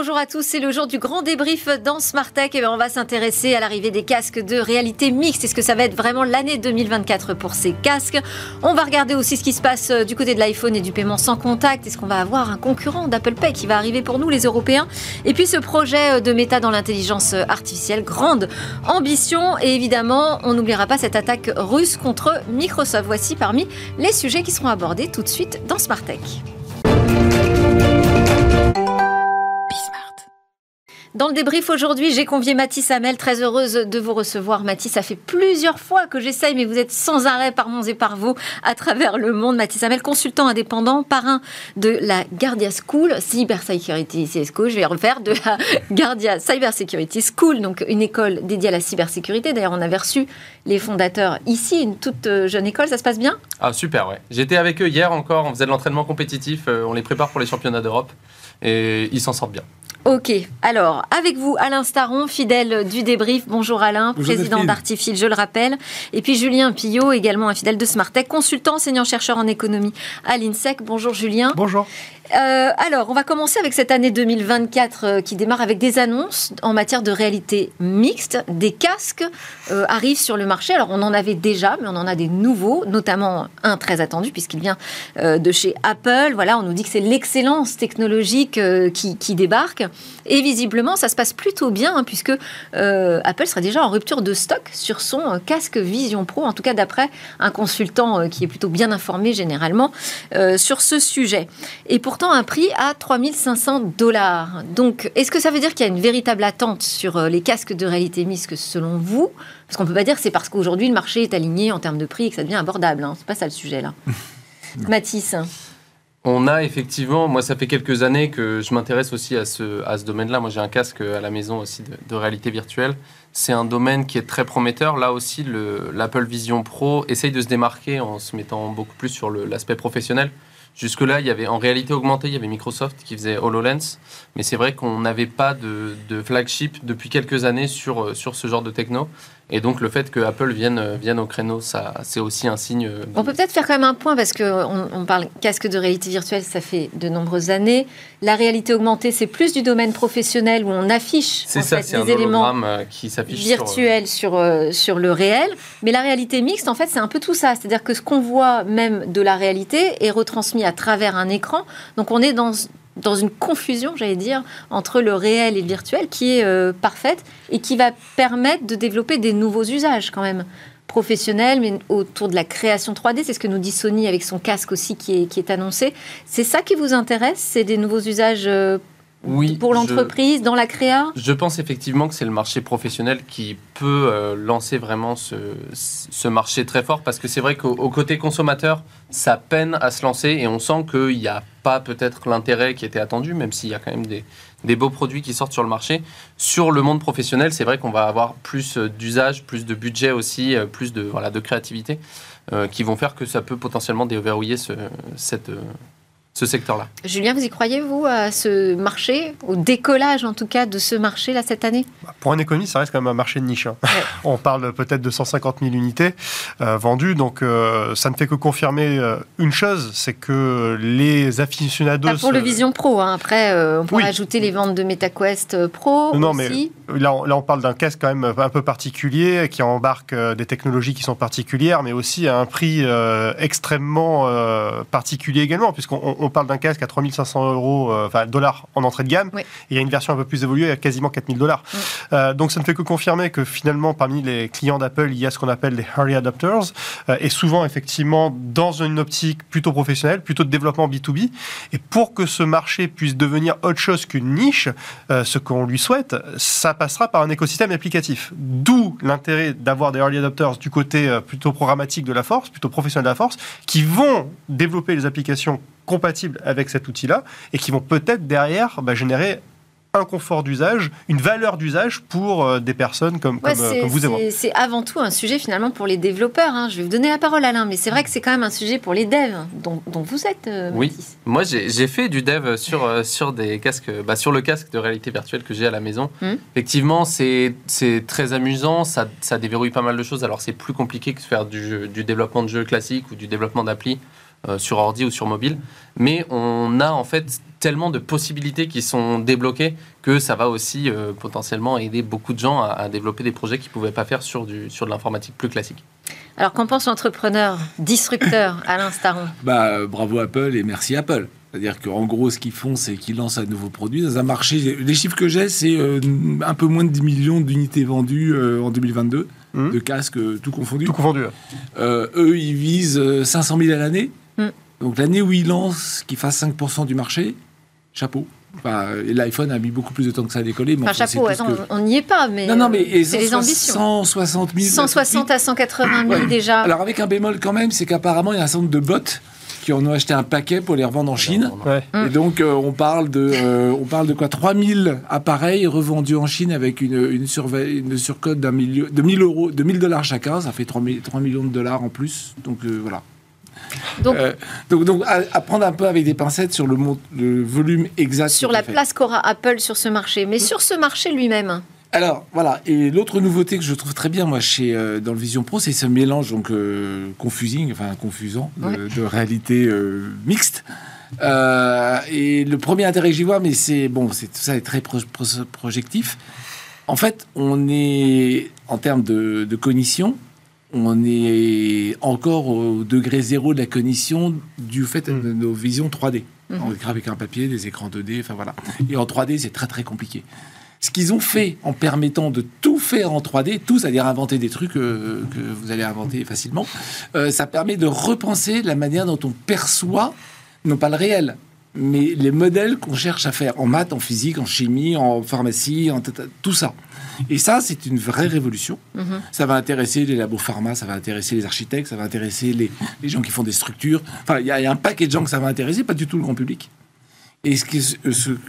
Bonjour à tous, c'est le jour du grand débrief dans Smart Tech. Et on va s'intéresser à l'arrivée des casques de réalité mixte. Est-ce que ça va être vraiment l'année 2024 pour ces casques? On va regarder aussi ce qui se passe euh, du côté de l'iPhone et du paiement sans contact. Est-ce qu'on va avoir un concurrent d'Apple Pay qui va arriver pour nous les Européens? Et puis ce projet euh, de méta dans l'intelligence euh, artificielle, grande ambition. Et évidemment, on n'oubliera pas cette attaque russe contre Microsoft. Voici parmi les sujets qui seront abordés tout de suite dans Smart Tech. Dans le débrief aujourd'hui, j'ai convié Mathis Hamel, très heureuse de vous recevoir. Mathis, ça fait plusieurs fois que j'essaye, mais vous êtes sans arrêt par mons et par vous à travers le monde. Mathis Hamel, consultant indépendant, parrain de la Guardia School, Cyber Security School, je vais refaire, de la Guardia Cyber Security School, donc une école dédiée à la cybersécurité. D'ailleurs, on avait reçu les fondateurs ici, une toute euh, jeune école, ça se passe bien? Ah super, ouais. J'étais avec eux hier encore, on faisait de l'entraînement compétitif, euh, on les prépare pour les championnats d'Europe et ils s'en sortent bien. Ok, alors avec vous Alain Staron, fidèle du débrief. Bonjour Alain, président d'Artifil, je le rappelle. Et puis Julien Pillot, également un fidèle de Smartech, consultant, enseignant-chercheur en économie à l'INSEC. Bonjour Julien. Bonjour. Euh, alors, on va commencer avec cette année 2024 euh, qui démarre avec des annonces en matière de réalité mixte. Des casques euh, arrivent sur le marché. Alors, on en avait déjà, mais on en a des nouveaux, notamment un très attendu puisqu'il vient de chez Apple. Voilà, on nous dit que c'est l'excellence technologique qui, débarque. Et visiblement, ça se passe plutôt bien hein, puisque Apple sera déjà en rupture de stock sur son casque Vision Pro, en tout cas d'après un consultant qui est plutôt bien informé généralement sur ce sujet. Et pour un prix à 3500 dollars. Donc, est-ce que ça veut dire qu'il y a une véritable attente sur euh, les casques de réalité mixte selon vous? Parce qu'on ne peut pas dire que c'est parce qu'aujourd'hui le marché est aligné en termes de prix et que ça devient abordable. Hein. C'est pas ça le sujet là. Mathis on a effectivement, moi ça fait quelques années que je m'intéresse aussi à ce, à ce domaine-là. Moi j'ai un casque à la maison aussi de, réalité virtuelle. C'est un domaine qui est très prometteur. Là aussi, l'Apple Vision Pro essaye de se démarquer en se mettant beaucoup plus sur l'aspect professionnel. Jusque-là, il y avait en réalité augmentée, il y avait Microsoft qui faisait HoloLens, mais c'est vrai qu'on n'avait pas de, de, flagship depuis quelques années sur, euh, sur ce genre de techno. Et donc le fait que Apple vienne, vienne au créneau, ça, c'est aussi un signe. Euh, on peut peut-être faire quand même un point parce qu'on on parle casque de réalité virtuelle, ça fait de nombreuses années. La réalité augmentée, c'est plus du domaine professionnel où on affiche en ça, fait, des éléments euh, qui virtuels sur, sur, euh, sur, le réel. Mais la réalité mixte, en fait, c'est un peu tout ça. C'est-à-dire que ce qu'on voit même de la réalité est retransmis à travers un écran. Donc on est dans dans une confusion, j'allais dire, entre le réel et le virtuel qui est euh, parfaite et qui va permettre de développer des nouveaux usages quand même professionnels, mais autour de la création 3D. C'est ce que nous dit Sony avec son casque aussi qui est, qui est annoncé. C'est ça qui vous intéresse C'est des nouveaux usages euh, oui, pour l'entreprise, dans la créa Je pense effectivement que c'est le marché professionnel qui peut euh, lancer vraiment ce, ce, marché très fort parce que c'est vrai qu'au côté consommateur, ça peine à se lancer et on sent qu'il n'y a pas peut-être l'intérêt qui était attendu, même s'il y a quand même des, des, beaux produits qui sortent sur le marché. Sur le monde professionnel, c'est vrai qu'on va avoir plus euh, d'usage, plus de budget aussi, euh, plus de, voilà, de créativité qui vont faire que ça peut potentiellement déverrouiller ce, cette ce secteur-là. Julien, vous y croyez, vous, à ce marché, au décollage en tout cas de ce marché-là cette année? Bah, Pour un économiste, ça reste quand même un marché de niche. Hein. On parle peut-être de 150 000 unités euh, vendues, donc euh, ça ne fait que confirmer euh, une chose, c'est que les aficionados... Pas pour le Vision Pro, hein. après on pourrait ajouter les ventes de MetaQuest Pro non, aussi. Mais là, on, là, on parle d'un casque quand même un peu particulier, qui embarque des technologies qui sont particulières, mais aussi à un prix extrêmement particulier également, puisqu'on on parle d'un casque à 3500 euros, euh, enfin dollars en entrée de gamme. il y a une version un peu plus évoluée à quasiment 4000 dollars. Euh, donc ça ne fait que confirmer que finalement, parmi les clients d'Apple, il y a ce qu'on appelle les early adopters, euh, et souvent effectivement dans une optique plutôt professionnelle, plutôt de développement B2B. Et pour que ce marché puisse devenir autre chose qu'une niche, ce qu'on lui souhaite, ça passera par un écosystème applicatif. D'où l'intérêt d'avoir des early adopters du côté plutôt programmatique de la force, plutôt professionnel de la force, qui vont développer les applications compatibles avec cet outil-là et qui vont peut-être derrière bah, générer un confort d'usage, une valeur d'usage pour euh, des personnes comme, euh, vous et moi. C'est avant tout un sujet finalement pour les développeurs. Hein. Je vais vous donner la parole Alain, mais c'est vrai que c'est quand même un sujet pour les devs dont, vous êtes. Euh, oui, moi j'ai fait du dev sur, sur des casques, bah, sur le casque de réalité virtuelle que j'ai à la maison. Hmm. Effectivement, c'est très amusant, ça, ça, déverrouille pas mal de choses. Alors c'est plus compliqué que de faire du, du développement de jeux classiques ou du développement d'appli euh, sur ordi ou sur mobile. Mais on a en fait tellement de possibilités qui sont débloquées que ça va aussi euh, potentiellement aider beaucoup de gens à, à développer des projets qu'ils ne pouvaient pas faire sur, du, sur de l'informatique plus classique. Alors qu'en pense l'entrepreneur, disrupteur, Alain Staron Bah, euh, bravo Apple et merci Apple. C'est-à-dire qu'en gros, ce qu'ils font, c'est qu'ils lancent un nouveau produit dans un marché. Les chiffres que j'ai, c'est euh, un peu moins de 10 millions d'unités vendues euh, en 2022, Mhm. de casques, euh, tout confondu. Tout confondu. Euh, eux, ils visent euh, 500 000 à l'année. Donc l'année où ils lancent, qu'ils fassent 5% du marché, chapeau. Enfin, l'iPhone a mis beaucoup plus de temps que ça à décoller. Mais Enfin, chapeau, attends, que- on n'y est pas, mais, Non, non, mais euh, c'est les 160 ambitions. 160 000. 160 à 180 000 Ouais. déjà. Alors avec un bémol quand même, c'est qu'apparemment il y a un certain nombre de bots qui en ont acheté un paquet pour les revendre en Chine. Ouais. Et donc euh, on parle de euh, on parle de quoi? 3000 appareils revendus en Chine avec une une, une surcote d'un million de 1000 euros de 1000 dollars chacun, ça fait 3, mi- 3 millions de dollars en plus. Donc euh, voilà. Donc, Euh, donc donc à, à prendre un peu avec des pincettes sur le, volume exact. sur la fait. place qu'aura Apple sur ce marché. Mais sur ce marché lui-même, Alors voilà, et l'autre nouveauté que je trouve très bien moi chez euh, dans le Vision Pro, c'est ce mélange donc euh, confusing, enfin confusant, de, Ouais. de réalité euh, mixte. Euh, et le premier intérêt que j'y vois, mais c'est bon, c'est tout ça est très pro- pro- projectif. En fait, on est en termes de, de cognition, on est encore au degré zéro de la cognition du fait Mm. de nos visions 3D. Mhm. On écrit avec un papier, des écrans 2D, enfin voilà. Et en 3D, c'est très très compliqué. Ce qu'ils ont fait en permettant de tout faire en 3D, tout, c'est-à-dire inventer des trucs euh, que vous allez inventer facilement, euh, ça permet de repenser la manière dont on perçoit, non pas le réel, mais les modèles qu'on cherche à faire en maths, en physique, en chimie, en pharmacie, en tout ça. Et ça, c'est une vraie révolution. Mhm. Ça va intéresser les labos pharma, ça va intéresser les architectes, ça va intéresser les, les gens qui font des structures. Enfin, il y, a il y a un paquet de gens que ça va intéresser, pas du tout le grand public. Et ce, qui- ce,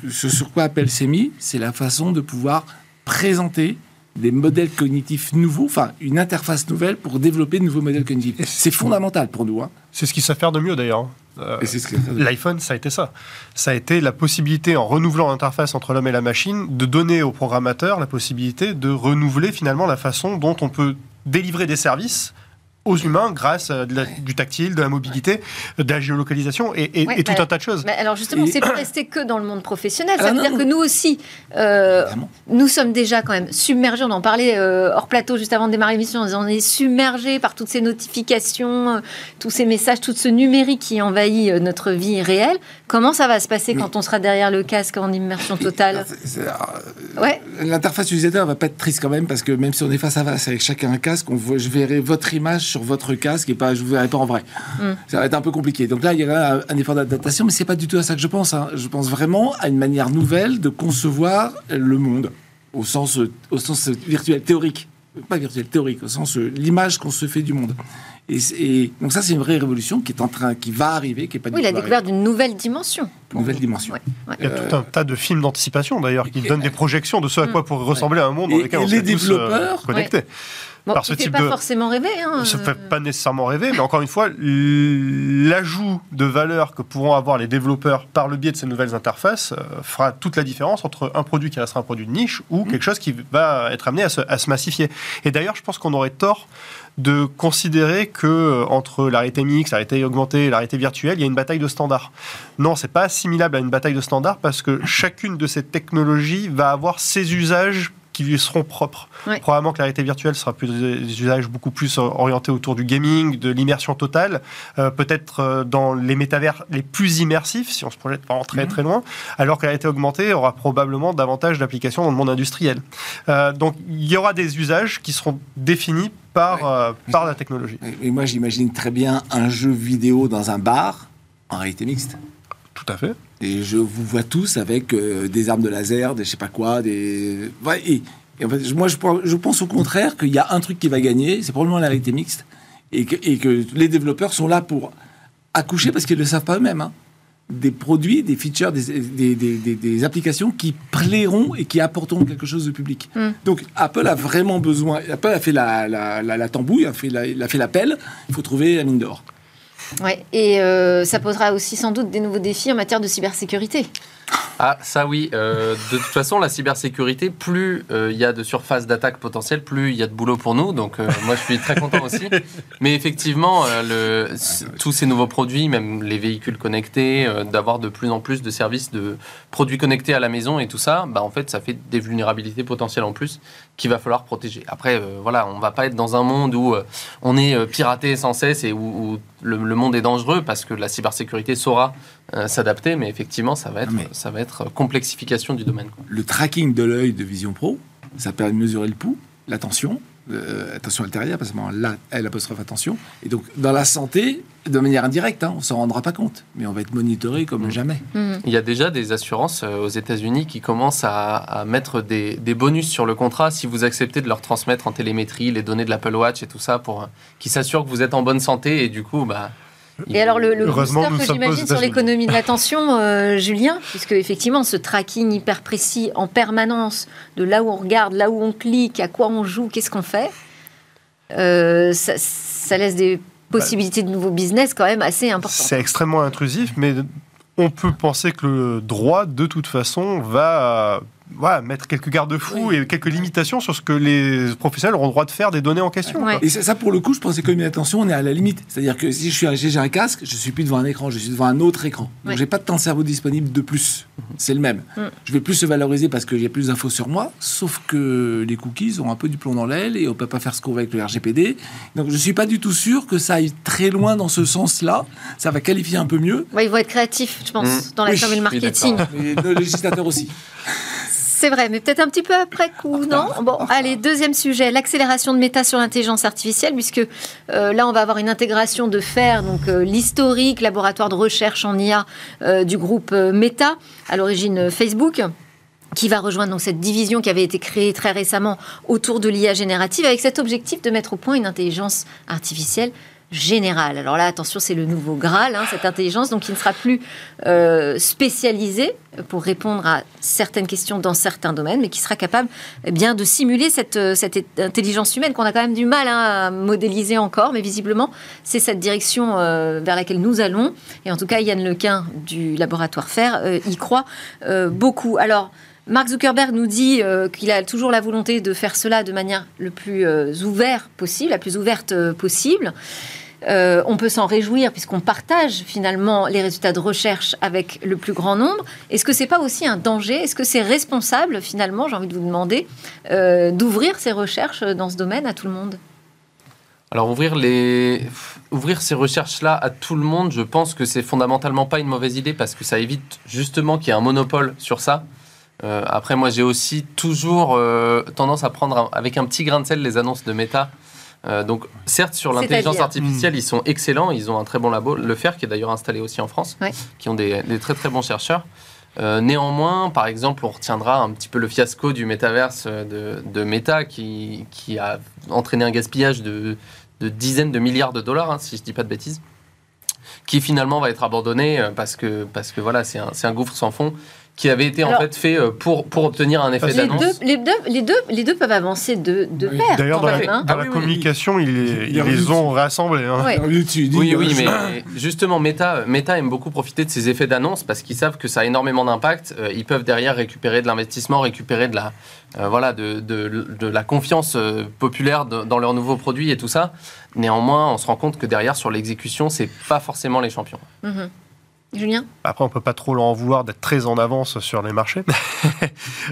ce sur quoi Apple s'est mis, c'est la façon de pouvoir présenter des modèles cognitifs nouveaux, enfin une interface nouvelle pour développer de nouveaux modèles cognitifs. C'est fondamental pour nous. Hein. C'est ce qu'ils savent faire de mieux d'ailleurs. Euh, que- L'iPhone, ça a été ça. Ça a été la possibilité, en renouvelant l'interface entre l'homme et la machine, de donner au programmateur la possibilité de renouveler finalement la façon dont on peut délivrer des services aux humains grâce à de la- du tactile, de la mobilité, de la géolocalisation et, et- Ouais, et tout bah, un tas de choses. Mais alors justement, c'est pas resté que dans le monde professionnel. Ah Ça veut non, dire non. que nous aussi, euh, nous sommes déjà quand même submergés. On en parlait euh, hors plateau juste avant de démarrer l'émission. On est submergés par toutes ces notifications, euh, tous ces messages, tout ce numérique qui envahit euh, notre vie réelle. Comment ça va se passer Mais- quand on sera derrière le casque en immersion totale euh, Ouais. L'interface utilisateur va pas être triste quand même parce que même si on est face à face avec chacun un casque, on voit, je verrai votre image sur votre casque et pas je vous verrai pas en vrai. Mm. Ça va être un peu compliqué. Donc là, il y aura un, un effort d'adaptation, mais c'est pas du tout à ça que je pense. hein. Je pense vraiment à une manière nouvelle de concevoir le monde au sens au sens virtuel théorique, pas virtuel théorique, au sens euh, l'image qu'on se fait du monde. Et, c'est- et donc ça, c'est une vraie révolution qui est en train, qui va arriver, qui est pas du Oui, tout la découverte d'une nouvelle dimension. Une nouvelle dimension. Ouais, ouais. Il y a tout un tas de films d'anticipation d'ailleurs qui donnent des projections de ce à quoi pourrait ressembler un monde dans Et- lequel et on les tous, euh, développeurs, connectés. Bon, Par ce fait type pas de- forcément rêver. Hein, Ça ne euh, fait pas nécessairement rêver, mais encore une fois, l'ajout de valeur que pourront avoir les développeurs par le biais de ces nouvelles interfaces euh, fera toute la différence entre un produit qui restera un produit de niche ou quelque chose qui va être amené à se, à se massifier. Et d'ailleurs, je pense qu'on aurait tort de considérer que euh, entre la réalité mixte, la réalité augmentée et la réalité virtuelle, il y a une bataille de standards. Non, c'est pas assimilable à une bataille de standards parce que chacune de ces technologies va avoir ses usages qui lui seront propres. Ouais. Probablement que la réalité virtuelle sera plus des usages beaucoup plus orientés autour du gaming, de l'immersion totale, euh, peut-être euh, dans les métavers les plus immersifs, si on se projette vraiment très Mhm. très loin, alors que la réalité augmentée aura probablement davantage d'applications dans le monde industriel. Euh, donc il y aura des usages qui seront définis par, euh, par la technologie. Et moi, j'imagine très bien un jeu vidéo dans un bar en réalité mixte. Tout à fait. Et je vous vois tous avec euh, des armes de laser, des je sais pas quoi, des. Ouais, et, et en fait, moi, je, pense- je pense au contraire qu'il y a un truc qui va gagner, c'est probablement la réalité mixte, et que, et que les développeurs sont là pour accoucher parce qu'ils ne le savent pas eux-mêmes. hein, Des produits, des features, des, des, des- des- des applications qui plairont et qui apporteront quelque chose au public. Mm. Donc Apple a vraiment besoin. Apple a fait la, la, la, la tambouille, a fait la- il a fait l'appel. Il faut trouver la mine d'or. Ouais. Et euh, ça posera aussi sans doute des nouveaux défis en matière de cybersécurité. Ah, ça oui. Euh, de toute façon, la cybersécurité, plus euh, il y a de surface d'attaque potentielle, plus il y a de boulot pour nous. Donc, euh, moi, je suis très content aussi. Mais effectivement, euh, tous ces nouveaux produits, même les véhicules connectés, euh, d'avoir de plus en plus de services de produits connectés à la maison et tout ça, bah, en fait, ça fait des vulnérabilités potentielles en plus qu'il va falloir protéger. Après, euh, voilà, on va pas être dans un monde où euh, on est euh, piraté sans cesse et où, où le, le monde est dangereux parce que la cybersécurité saura euh, s'adapter, mais effectivement, ça va être, mais- ça va être complexification du domaine. quoi. Le tracking de l'œil de Vision Pro, ça permet de mesurer le pouls, la tension, euh, attention artérielle, pas seulement la, L apostrophe attention. Et donc, dans la santé, de manière indirecte, hein, on s'en rendra pas compte, mais on va être monitoré comme Mm. jamais. Mhm. Il y a déjà des assurances euh, aux États-Unis qui commencent à, à mettre des, des bonus sur le contrat si vous acceptez de leur transmettre en télémétrie les données de l'Apple Watch et tout ça pour euh, qu'ils s'assurent que vous êtes en bonne santé et du coup, bah. Et alors le, le booster que j'imagine sur l'économie de l'attention, euh, Julien, puisque effectivement ce tracking hyper précis en permanence de là où on regarde, là où on clique, à quoi on joue, qu'est-ce qu'on fait, euh, ça, ça laisse des possibilités de nouveaux business quand même assez importantes. C'est extrêmement intrusif, mais on peut penser que le droit, de toute façon, va voilà, mettre quelques garde-fous et quelques limitations sur ce que les professionnels auront le droit de faire des données en question. Ouais. Et ça, ça, pour le coup, je pense que attention, on est à la limite. C'est-à-dire que si je suis un- j'ai un casque, je suis plus devant un écran, je suis devant un autre écran. Donc Ouais. j'ai pas de temps de cerveau disponible de plus. C'est le même. Mm. Je vais plus se valoriser parce qu'il y a plus d'infos sur moi, sauf que les cookies ont un peu du plomb dans l'aile et on peut pas faire ce qu'on veut avec le RGPD. Donc je suis pas du tout sûr que ça aille très loin dans ce sens-là. Ça va qualifier un peu mieux. Ouais, ils vont être créatifs, je pense, Mm. dans la Oui, com et le je suis marketing. Et le législateur aussi. C'est vrai, mais peut-être un petit peu après coup, non Bon, allez, deuxième sujet, l'accélération de méta sur l'intelligence artificielle, puisque euh, là, on va avoir une intégration de faire donc euh, l'historique laboratoire de recherche en IA euh, du groupe Meta, à l'origine Facebook qui va rejoindre donc cette division qui avait été créée très récemment autour de l'IA générative avec cet objectif de mettre au point une intelligence artificielle générale. Alors là, attention, c'est le nouveau Graal, hein, cette intelligence, donc qui ne sera plus euh, spécialisée pour répondre à certaines questions dans certains domaines, mais qui sera capable eh bien, de simuler cette, euh, cette intelligence humaine qu'on a quand même du mal hein, à modéliser encore, mais visiblement, c'est cette direction euh, vers laquelle nous allons. Et en tout cas, Yann Lequin du laboratoire euh, y croit beaucoup. Alors, Mark Zuckerberg nous dit qu'il a toujours la volonté de faire cela de manière le plus euh, ouverte possible, la plus ouverte possible. Euh, on peut s'en réjouir puisqu'on partage finalement les résultats de recherche avec le plus grand nombre. Est-ce que c'est pas aussi un danger? Est-ce que c'est responsable finalement, j'ai envie de vous demander, euh, d'ouvrir ces recherches dans ce domaine à tout le monde? Alors ouvrir les ouvrir ces recherches là à tout le monde, je pense que c'est fondamentalement pas une mauvaise idée parce que ça évite justement qu'il y ait un monopole sur ça. Euh, après moi j'ai aussi toujours tendance à prendre avec un petit grain de sel les annonces de Meta. Euh, donc certes sur l'intelligence artificielle ils sont excellents, ils ont un très bon labo, le FAIR qui est d'ailleurs installé aussi en France, Ouais. qui ont des, des très très bons chercheurs. Euh, néanmoins, par exemple, on retiendra un petit peu le fiasco du métaverse euh, de, de Meta qui, qui a entraîné un gaspillage de, de dizaines de milliards de dollars, hein, si je dis pas de bêtises, qui finalement va être abandonné parce que, parce que voilà, c'est un, c'est un gouffre sans fond qui avait été Alors- en fait fait euh, pour, pour obtenir un effet les d'annonce. deux, les, deux, les, deux, les deux peuvent avancer de, de Oui. pair. D'ailleurs, dans, la, hein. dans Ah la oui, oui, communication, ils, ils y a les ont rassemblés. hein. Oui, euh, oui, je- mais justement, Meta, Meta aime beaucoup profiter de ces effets d'annonce parce qu'ils savent que ça a énormément d'impact. Euh, ils peuvent derrière récupérer de l'investissement, récupérer de la, euh, voilà, de, de- de la confiance euh, populaire de- dans leurs nouveaux produits et tout ça. Néanmoins, on se rend compte que derrière, sur l'exécution, c'est pas forcément les champions. Mhm. Julien Après, on peut pas trop leur en vouloir d'être très en avance sur les marchés.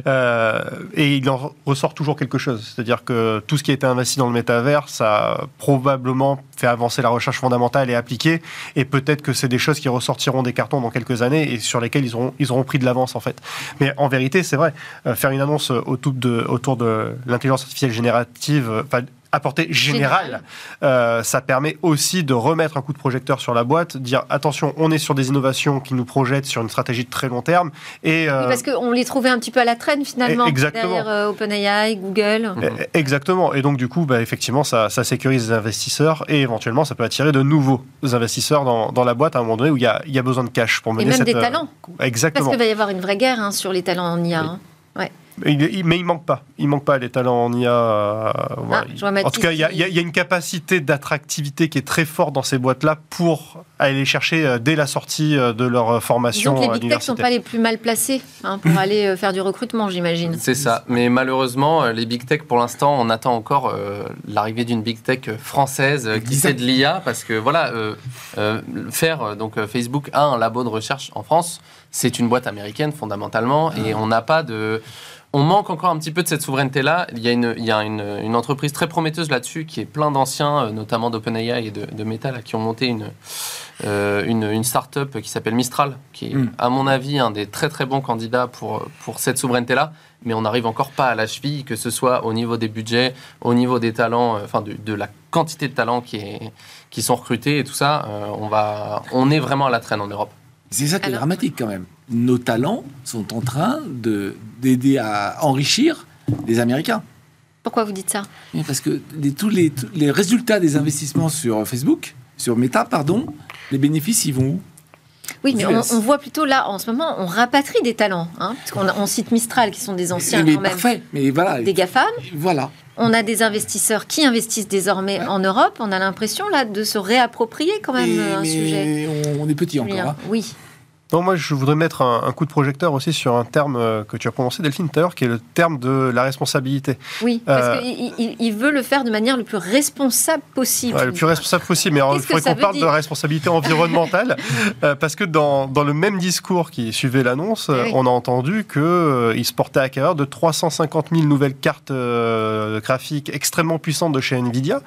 Euh, et il en ressort toujours quelque chose. C'est-à-dire que tout ce qui a été investi dans le métavers, ça a probablement fait avancer la recherche fondamentale et appliquée. Et peut-être que c'est des choses qui ressortiront des cartons dans quelques années et sur lesquelles ils auront, ils auront pris de l'avance, en fait. Mais en vérité, c'est vrai. Euh, faire une annonce autour de, autour de l'intelligence artificielle générative, euh, enfin, à portée générale, euh, ça permet aussi de remettre un coup de projecteur sur la boîte, dire attention, on est sur des innovations qui nous projettent sur une stratégie de très long terme. Et, euh, Oui, Parce qu'on les trouvait un petit peu à la traîne finalement, Exactement. derrière euh, OpenAI, Google. Mhm. eh, Exactement. Et donc, du coup, bah, effectivement, ça, ça sécurise les investisseurs et éventuellement, ça peut attirer de nouveaux investisseurs dans, dans la boîte à un moment donné où il y a, il y a besoin de cash pour Et mener même cette. des euh, talents. Parce Exactement. qu'il va y avoir une vraie guerre hein, sur les talents en IA. hein. Il- il- mais il manque pas. Il manque pas les talents en IA. euh. Ah, en tout cas, y, il y a une capacité d'attractivité qui est très forte dans ces boîtes-là pour à aller les chercher euh, dès la sortie euh, de leur euh, formation Donc les big tech sont universitaire. pas les plus mal placés hein, pour aller euh, faire du recrutement, j'imagine. C'est ça. Mais malheureusement, les big tech, pour l'instant, on attend encore euh, l'arrivée d'une big tech française euh, qui fait de l'IA. Parce que voilà, euh, euh, faire, donc Facebook a un labo de recherche en France. C'est une boîte américaine fondamentalement. Et on n'a pas de. On manque encore un petit peu de cette souveraineté-là. Il y a une, il y a une, une entreprise très prometteuse là-dessus qui est plein d'anciens, notamment d'OpenAI et de, de Meta, là, qui ont monté une, euh, une, une start-up qui s'appelle Mistral, qui est, Mm. à mon avis, un des très très bons candidats pour, pour cette souveraineté-là. Mais on n'arrive encore pas à la cheville, que ce soit au niveau des budgets, au niveau des talents, euh, enfin de, de la quantité de talents qui, est, qui sont recrutés et tout ça. euh, on, va, on est vraiment à la traîne en Europe. C'est ça qui est Alors- dramatique quand même. Nos talents sont en train de- d'aider à enrichir les Américains. Pourquoi vous dites ça? Parce que les- tous, les, tous les résultats des investissements sur Facebook, sur Meta, pardon, les bénéfices, ils vont où Oui, mais on, on voit plutôt là, en ce moment, on rapatrie des talents. Hein, parce qu'on on cite Mistral, qui sont des anciens Mais quand même, parfait, mais voilà. des GAFAM. Voilà. On a des investisseurs qui investissent désormais Ouais. en Europe. On a l'impression là de se réapproprier quand même Et- euh, un mais sujet. On, on est petit encore. Hein. Oui. Non, moi, je voudrais mettre un, un coup de projecteur aussi sur un terme euh, que tu as prononcé, Delphine, tout à l'heure, qui est le terme de la responsabilité. Oui, parce Euh, qu'il il, veut le faire de manière le plus responsable possible. Ouais, le plus responsable possible, mais alors, il faudrait qu'on parle de responsabilité environnementale, euh, parce que dans, dans le même discours qui suivait l'annonce, euh, Oui. on a entendu qu'il se portait à cœur de 350 000 nouvelles cartes euh, graphiques extrêmement puissantes de chez Nvidia,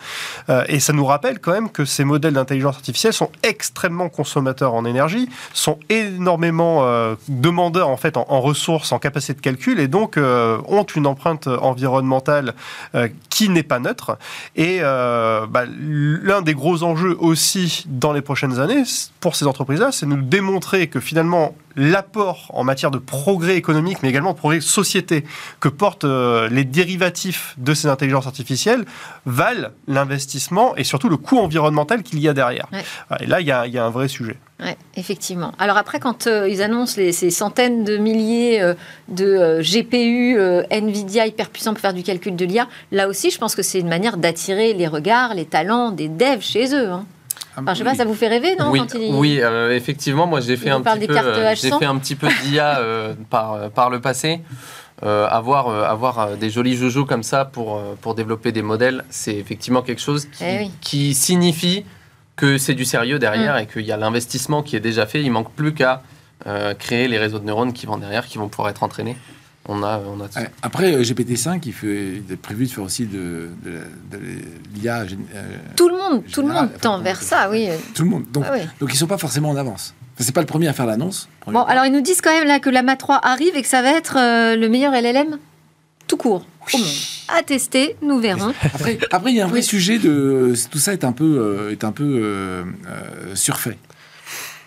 Euh, et ça nous rappelle quand même que ces modèles d'intelligence artificielle sont extrêmement consommateurs en énergie, sont énormément euh, demandeurs en fait en, en ressources, en capacité de calcul, et donc euh, ont une empreinte environnementale euh, qui n'est pas neutre. Et euh, bah, l'un des gros enjeux aussi dans les prochaines années pour ces entreprises-là, c'est de nous démontrer que finalement l'apport en matière de progrès économique, mais également de progrès de société que portent les dérivatifs de ces intelligences artificielles valent l'investissement et surtout le coût environnemental qu'il y a derrière. Ouais. Et là, il y, a, il y a un vrai sujet. Ouais, effectivement. Alors après, quand euh, ils annoncent les, ces centaines de milliers euh, de euh, GPU, Nvidia hyper puissants pour faire du calcul de l'IA, là aussi, je pense que c'est une manière d'attirer les regards, les talents des devs chez eux. hein. Enfin, je sais pas, ça vous fait rêver, non oui, quand il- oui euh, effectivement, moi j'ai fait, un petit peu, cartes euh, j'ai H100? fait un petit peu d'IA euh, par, par le passé. Avoir avoir des jolis joujous comme ça pour, pour développer des modèles, c'est effectivement quelque chose qui, Eh oui. qui signifie que c'est du sérieux derrière Mm. et qu'il y a l'investissement qui est déjà fait. Il manque plus qu'à euh, créer les réseaux de neurones qui vont derrière, qui vont pouvoir être entraînés. On a, on a tout ça. Ouais. Après, euh, GPT-5, il, fait, il est prévu de faire aussi de, de, la- de l'IA. gén- euh, Tout le monde, tout le monde enfin, tend vers ça, oui. tout le monde. Donc, Ah oui. donc ils sont pas forcément en avance. Enfin, c'est pas le premier à faire l'annonce. Bon, alors ils nous disent quand même là que la MA 3 arrive et que ça va être euh, le meilleur LLM tout court au monde. À tester, nous verrons. Après, après, il y a un vrai Oui. sujet de tout ça est un peu euh, est un peu euh, euh, surfait.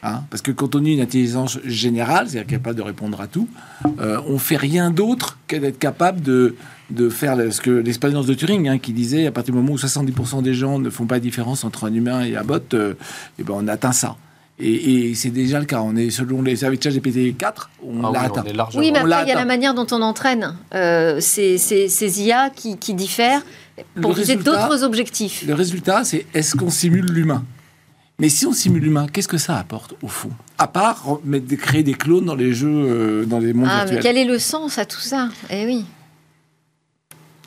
Hein Parce que quand on est une intelligence générale, c'est-à-dire capable de répondre à tout, euh, on fait rien d'autre que d'être capable de de faire ce que l'expérience de Turing hein, qui disait à partir du moment où 70% des gens ne font pas de différence entre un humain et un bot, euh, eh ben on atteint ça. Et, et c'est déjà le cas. On est selon les avec ChatGPT 4, on Ah l'a oui, atteint. on. Oui, mais après, il y a la manière dont on entraîne euh, ces, ces- ces IA qui, qui diffèrent pour viser d'autres objectifs. Le résultat, c'est est-ce qu'on simule l'humain? Mais si on simule l'humain, qu'est-ce que ça apporte au fond? À part créer des clones dans les jeux, euh, dans les mondes Ah, mais virtuels. quel est le sens à tout ça? Eh oui.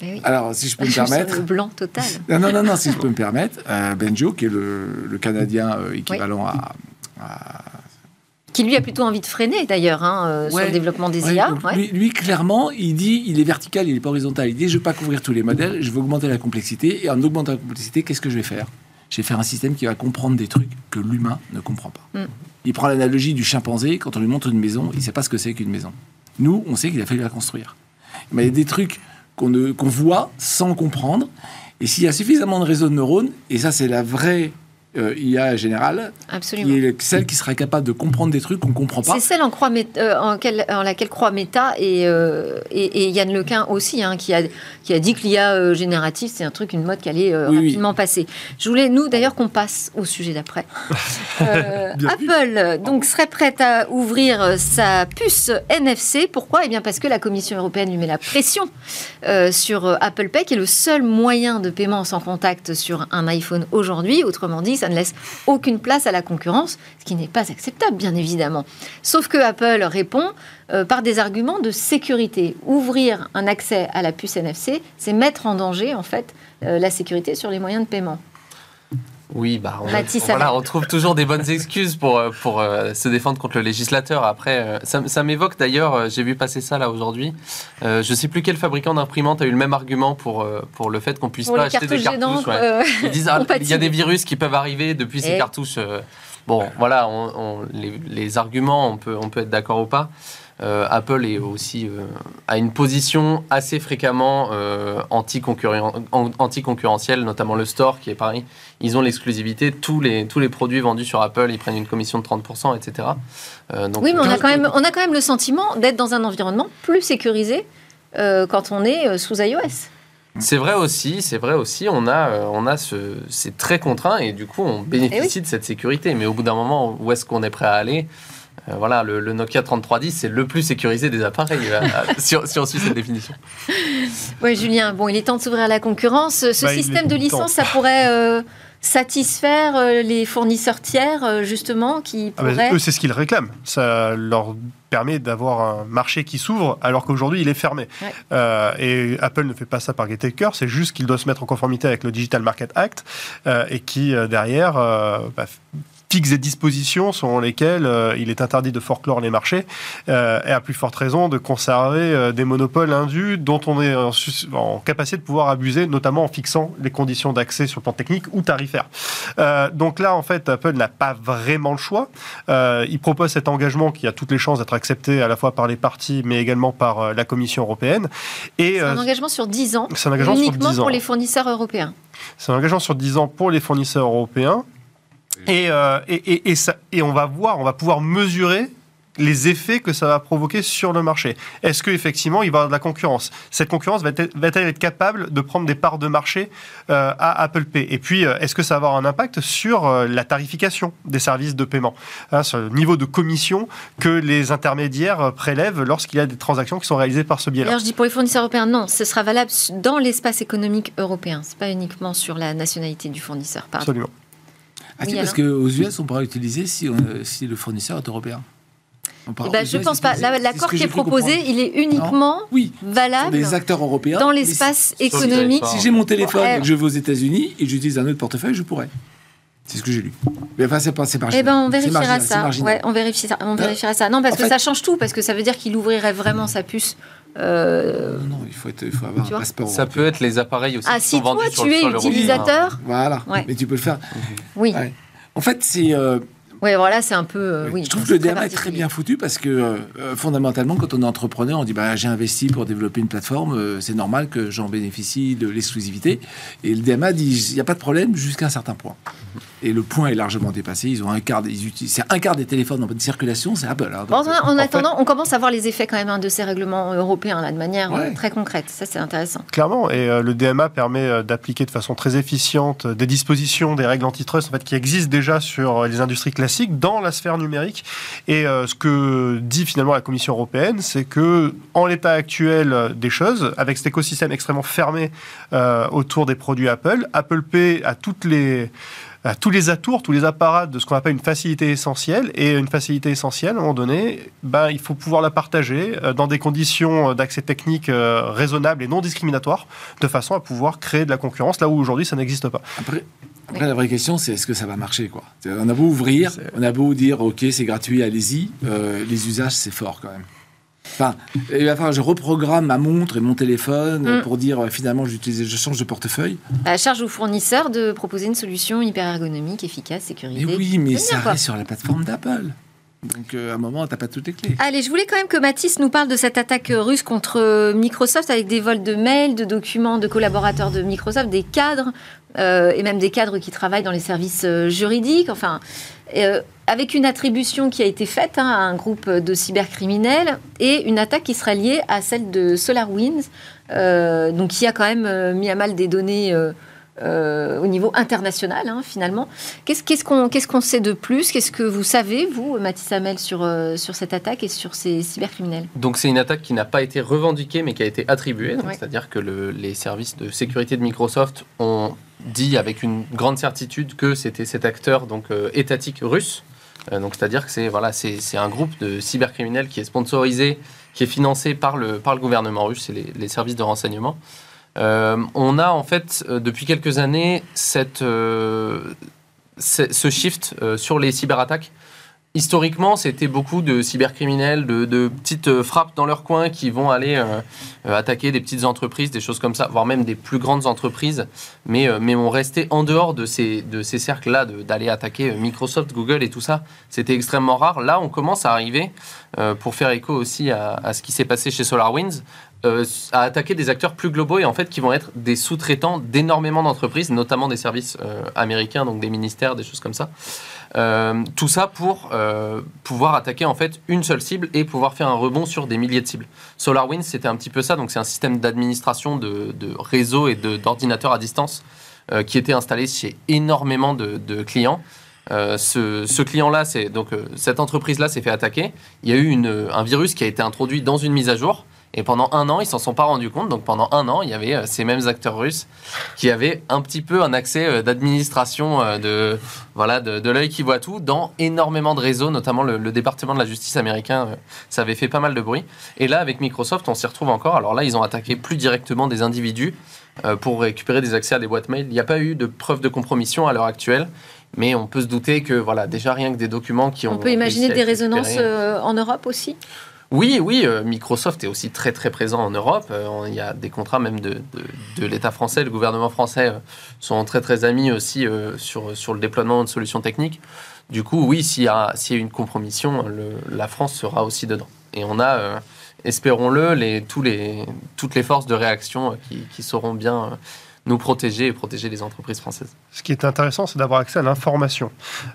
Eh oui. Alors, si je peux me permettre. le blanc total. Non, non, non, non, si je peux me permettre, euh, Benjo, qui est le, le Canadien euh, équivalent à- Qui lui a plutôt envie de freiner d'ailleurs hein, euh, sur le développement des Ouais, IA. ouais. lui, lui, clairement, il dit, il est vertical, il n'est pas horizontal. Il dit, je ne vais pas couvrir tous les modèles, je vais augmenter la complexité. Et en augmentant la complexité, qu'est-ce que je vais faire? Je vais faire un système qui va comprendre des trucs que l'humain ne comprend pas. Mm. Il prend l'analogie du chimpanzé. Quand on lui montre une maison, il ne sait pas ce que c'est qu'une maison. Nous, on sait qu'il a fallu la construire. Mais il y a des trucs qu'on ne- qu'on voit sans comprendre. Et s'il y a suffisamment de réseaux de neurones, et ça, c'est la vraie euh, IA générale, Absolument. qui est celle qui sera capable de comprendre des trucs qu'on ne comprend pas. C'est celle en, croix euh, en, quelle- en laquelle croit Meta et, euh, et, et Yann Lequin aussi, hein, qui, a, qui a dit que l'IA euh, générative, c'est un truc, une mode qui allait oui. rapidement passer. Je voulais, nous, d'ailleurs, qu'on passe au sujet d'après. Apple donc, serait prête à ouvrir sa puce NFC. Pourquoi? Eh bien, parce que la Commission européenne lui met la pression sur Apple Pay, qui est le seul moyen de paiement sans contact sur un iPhone aujourd'hui. Autrement dit, ça ne laisse aucune place à la concurrence, ce qui n'est pas acceptable, bien évidemment. Sauf que Apple répond euh, par des arguments de sécurité. Ouvrir un accès à la puce NFC, c'est mettre en danger, en fait, euh, la sécurité sur les moyens de paiement. Oui, bah, on, Mathis, voilà, on trouve toujours des bonnes excuses pour, euh, pour euh, se défendre contre le législateur. Après, euh, ça, ça m'évoque d'ailleurs, j'ai vu passer ça là aujourd'hui. Euh, je sais plus quel fabricant d'imprimante a eu le même argument pour, pour le fait qu'on puisse Pour pas acheter des cartouches ouais. Ils disent, ah, il y a des virus qui peuvent arriver depuis ces cartouches. Bon, voilà, on- on- les, les arguments, on peut, on peut être d'accord ou pas. Euh, Apple est aussi euh, a une position assez fréquemment euh, anti-concurren- an- anti-concurrentielle, notamment le store qui est pareil. Ils ont l'exclusivité. Tous les, tous les produits vendus sur Apple, ils prennent une commission de 30%, etc. Donc, Oui, mais on a quand même, on a quand même le sentiment d'être dans un environnement plus sécurisé quand on est sous iOS. C'est vrai aussi, c'est vrai aussi. On a, euh, on a ce, c'est très contraint et du coup, on bénéficie de cette sécurité. Mais au bout d'un moment, où est-ce qu'on est prêt à aller? Euh, Voilà, le, le Nokia 3310, c'est le plus sécurisé des appareils, si, on- si on suit cette définition. Oui, Julien, bon, il est temps de s'ouvrir à la concurrence. Ce Bah, système de temps. licence, ça pourrait euh, satisfaire euh, les fournisseurs tiers, euh, justement, qui Ah bah, pourraient... eux, c'est ce qu'ils réclament. Ça leur permet d'avoir un marché qui s'ouvre alors qu'aujourd'hui il est fermé. Ouais. Euh, et Apple ne fait pas ça par gaieté de cœur, c'est juste qu'il doit se mettre en conformité avec le Digital Market Act euh, et qui euh, derrière euh, bah, fixe des dispositions selon lesquelles euh, il est interdit de forclore les marchés euh, et à plus forte raison de conserver euh, des monopoles indus dont on est en, en capacité de pouvoir abuser, notamment en fixant les conditions d'accès sur le plan technique ou tarifaire. Euh, donc là, en fait, Apple n'a pas vraiment le choix. Euh, il propose cet engagement qui a toutes les chances d'être accepté à la fois par les partis, mais également par euh, la Commission européenne. C'est un engagement sur 10 ans, c'est un engagement sur uniquement 10 ans. pour les fournisseurs européens. C'est un engagement sur 10 ans pour les fournisseurs européens. Et, euh, et, et, et ça, et on va voir, on va pouvoir mesurer les effets que ça va provoquer sur le marché. Est-ce qu'effectivement, il va y avoir de la concurrence? Cette concurrence va-t-elle être capable de prendre des parts de marché euh, à Apple Pay Et puis, euh, est-ce que ça va avoir un impact sur euh, la tarification des services de paiement? Hein, Sur le niveau de commission que les intermédiaires prélèvent lorsqu'il y a des transactions qui sont réalisées par ce biais-là D'ailleurs, je dis pour les fournisseurs européens, non, ce sera valable dans l'espace économique européen. C'est pas uniquement sur la nationalité du fournisseur. Pardon. Absolument. Ah, Oui, parce qu'aux US, on pourra utiliser si, on- si le fournisseur est européen. Eh ben, je US pense pas. L'accord qui est proposé, comprendre. il est uniquement Oui, valable des acteurs européens. dans l'espace économique. Si j'ai mon téléphone Ouais. et que je vais aux États-Unis et que j'utilise un autre portefeuille, je pourrais. C'est ce que j'ai lu. Mais enfin, c'est pas, c'est Eh ben, on vérifiera ça. Ouais, on vérifiera ça. On vérifiera ça. Non, parce en que fait- ça change tout, parce que ça veut dire qu'il ouvrirait vraiment sa puce. Euh, Non, non, il faut, être, il faut avoir Tu un passeport. Ça peut être les appareils aussi Ah, qui si sont toi tu es utilisateur, Voilà. Ouais. Mais tu peux le faire. oui. Ouais. En fait, c'est. euh, Oui, voilà, c'est un peu. euh, oui, je trouve que le DMA est très bien foutu parce que euh, fondamentalement, quand on est entrepreneur, on dit bah, j'ai investi pour développer une plateforme, euh, c'est normal que j'en bénéficie de l'exclusivité. Et le DMA dit il n'y a pas de problème jusqu'à un certain point. Et le point est largement dépassé. Ils ont un quart, des- ils utilisent, c'est un quart des téléphones en bonne circulation, c'est Apple. hein. Donc, en, en en attendant, on commence à voir les effets quand même hein, de ces règlements européens là, de manière euh, Ouais. très concrète. Ça, c'est intéressant. Clairement, et euh, le DMA permet euh, d'appliquer de façon très efficiente euh, des dispositions, des règles antitrust en fait, qui existent déjà sur euh, les industries classiques dans la sphère numérique. Et euh, ce que dit finalement la Commission européenne, c'est que en l'état actuel des choses, avec cet écosystème extrêmement fermé euh, autour des produits Apple, Apple Pay a toutes les a tous les atours, tous les apparats de ce qu'on appelle une facilité essentielle. Et une facilité essentielle, à un moment donné, ben, il faut pouvoir la partager euh, dans des conditions d'accès technique raisonnables et non discriminatoires, de façon à pouvoir créer de la concurrence là où aujourd'hui ça n'existe pas. Après, la vraie question, c'est est-ce que ça va marcher quoi? On a beau ouvrir, on a beau dire ok, c'est gratuit, allez-y. euh, les usages, c'est fort quand même. Enfin, il va falloir que je reprogramme ma montre et mon téléphone Mm. pour dire euh, finalement j'utilise, je change de portefeuille. À charge au fournisseur de proposer une solution hyper ergonomique, efficace, sécurisée. Mais oui, mais ça reste sur la plateforme d'Apple. Donc euh, à un moment, t'as pas toutes les clés. Allez, je voulais quand même que Mathis nous parle de cette attaque russe contre euh, Microsoft avec des vols de mails, de documents de collaborateurs de Microsoft, des cadres euh, et même des cadres qui travaillent dans les services juridiques. Enfin, avec une attribution qui a été faite hein, à un groupe de cybercriminels et une attaque qui sera liée à celle de SolarWinds, donc qui a quand même mis à mal des données. Euh, au niveau international, hein, finalement. Qu'est-ce qu'on sait de plus? Qu'est-ce que vous savez, vous, Mathis Hamel, sur, sur cette attaque et sur ces cybercriminels? Donc, c'est une attaque qui n'a pas été revendiquée, mais qui a été attribuée. C'est-à-dire que le, les services de sécurité de Microsoft ont dit avec une grande certitude que c'était cet acteur donc étatique russe euh, donc, c'est-à-dire que c'est voilà, un groupe de cybercriminels qui est sponsorisé, qui est financé par le, par le gouvernement russe, les, les, services de renseignement. Euh, on a en fait euh, depuis quelques années cette, ce shift sur les cyberattaques historiquement, c'était beaucoup de cybercriminels, de, petites euh, frappes dans leur coin qui vont aller euh, euh, attaquer des petites entreprises, des choses comme ça, voire même des plus grandes entreprises, mais, mais on restait en dehors de ces, de ces cercles-là, d'aller attaquer Microsoft, Google et tout ça. C'était extrêmement rare. Là, on commence à arriver, pour faire écho aussi à, à ce qui s'est passé chez SolarWinds, euh, à attaquer des acteurs plus globaux et en fait qui vont être des sous-traitants d'énormément d'entreprises, notamment des services euh, américains, donc des ministères, des choses comme ça. Euh, tout ça pour pouvoir attaquer en fait une seule cible et pouvoir faire un rebond sur des milliers de cibles. SolarWinds, c'était un petit peu ça, donc c'est un système d'administration de, de réseaux et d'ordinateurs à distance qui était installé chez énormément de, clients. ce, client-là, donc cette entreprise-là s'est fait attaquer. Il y a eu un virus qui a été introduit dans une mise à jour et pendant un an, ils s'en sont pas rendus compte. Donc pendant un an, il y avait euh, ces mêmes acteurs russes qui avaient un petit peu un accès euh, d'administration euh, de voilà de, l'œil qui voit tout dans énormément de réseaux, notamment le, département de la justice américain. ça avait fait pas mal de bruit. Et là, avec Microsoft, on s'y retrouve encore. Alors là, ils ont attaqué plus directement des individus pour récupérer des accès à des boîtes mail. Il n'y a pas eu de preuve de compromission à l'heure actuelle. Mais on peut se douter que voilà, déjà rien que des documents qui ont. On peut imaginer des résonances en Europe aussi? Oui, oui, euh, Microsoft est aussi très très présent en Europe. Euh, il y a des contrats même de, l'État français, le gouvernement français euh, sont très très amis aussi sur, sur le déploiement de solutions techniques. Du coup, oui, s'il y, a, une compromission, la France sera aussi dedans. Et on a, espérons-le, les, tous les, toutes les forces de réaction qui, qui sauront bien nous protéger et protéger les entreprises françaises. Ce qui est intéressant, c'est d'avoir accès à l'information.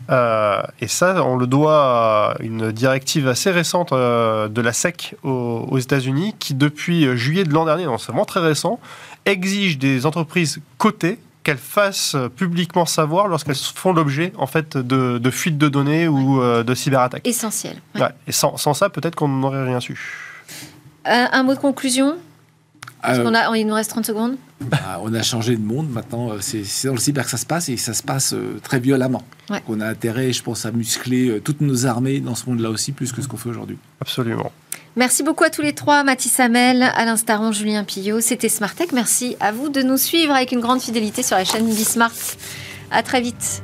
Euh, et ça, on le doit à une directive assez récente euh, de la SEC aux, États-Unis, qui depuis juillet de l'an dernier, donc c'est vraiment très récent, exige des entreprises cotées qu'elles fassent publiquement savoir lorsqu'elles font l'objet en fait de, fuites de données ou euh, de cyberattaques. Essentiel. Et sans, sans ça, peut-être qu'on n'aurait rien su. un mot de conclusion? Euh, a, il nous reste 30 secondes. Bah, on a changé de monde maintenant. Euh, c'est dans le cyber que ça se passe et ça se passe euh, très violemment. On a intérêt, je pense, à muscler toutes nos armées dans ce monde-là aussi, plus que ce qu'on fait aujourd'hui. Absolument. Merci beaucoup à tous les trois, Mathis Hamel, Alain Staron, Julien Pillot. C'était Smartech. Merci à vous de nous suivre avec une grande fidélité sur la chaîne Bismart. À très vite.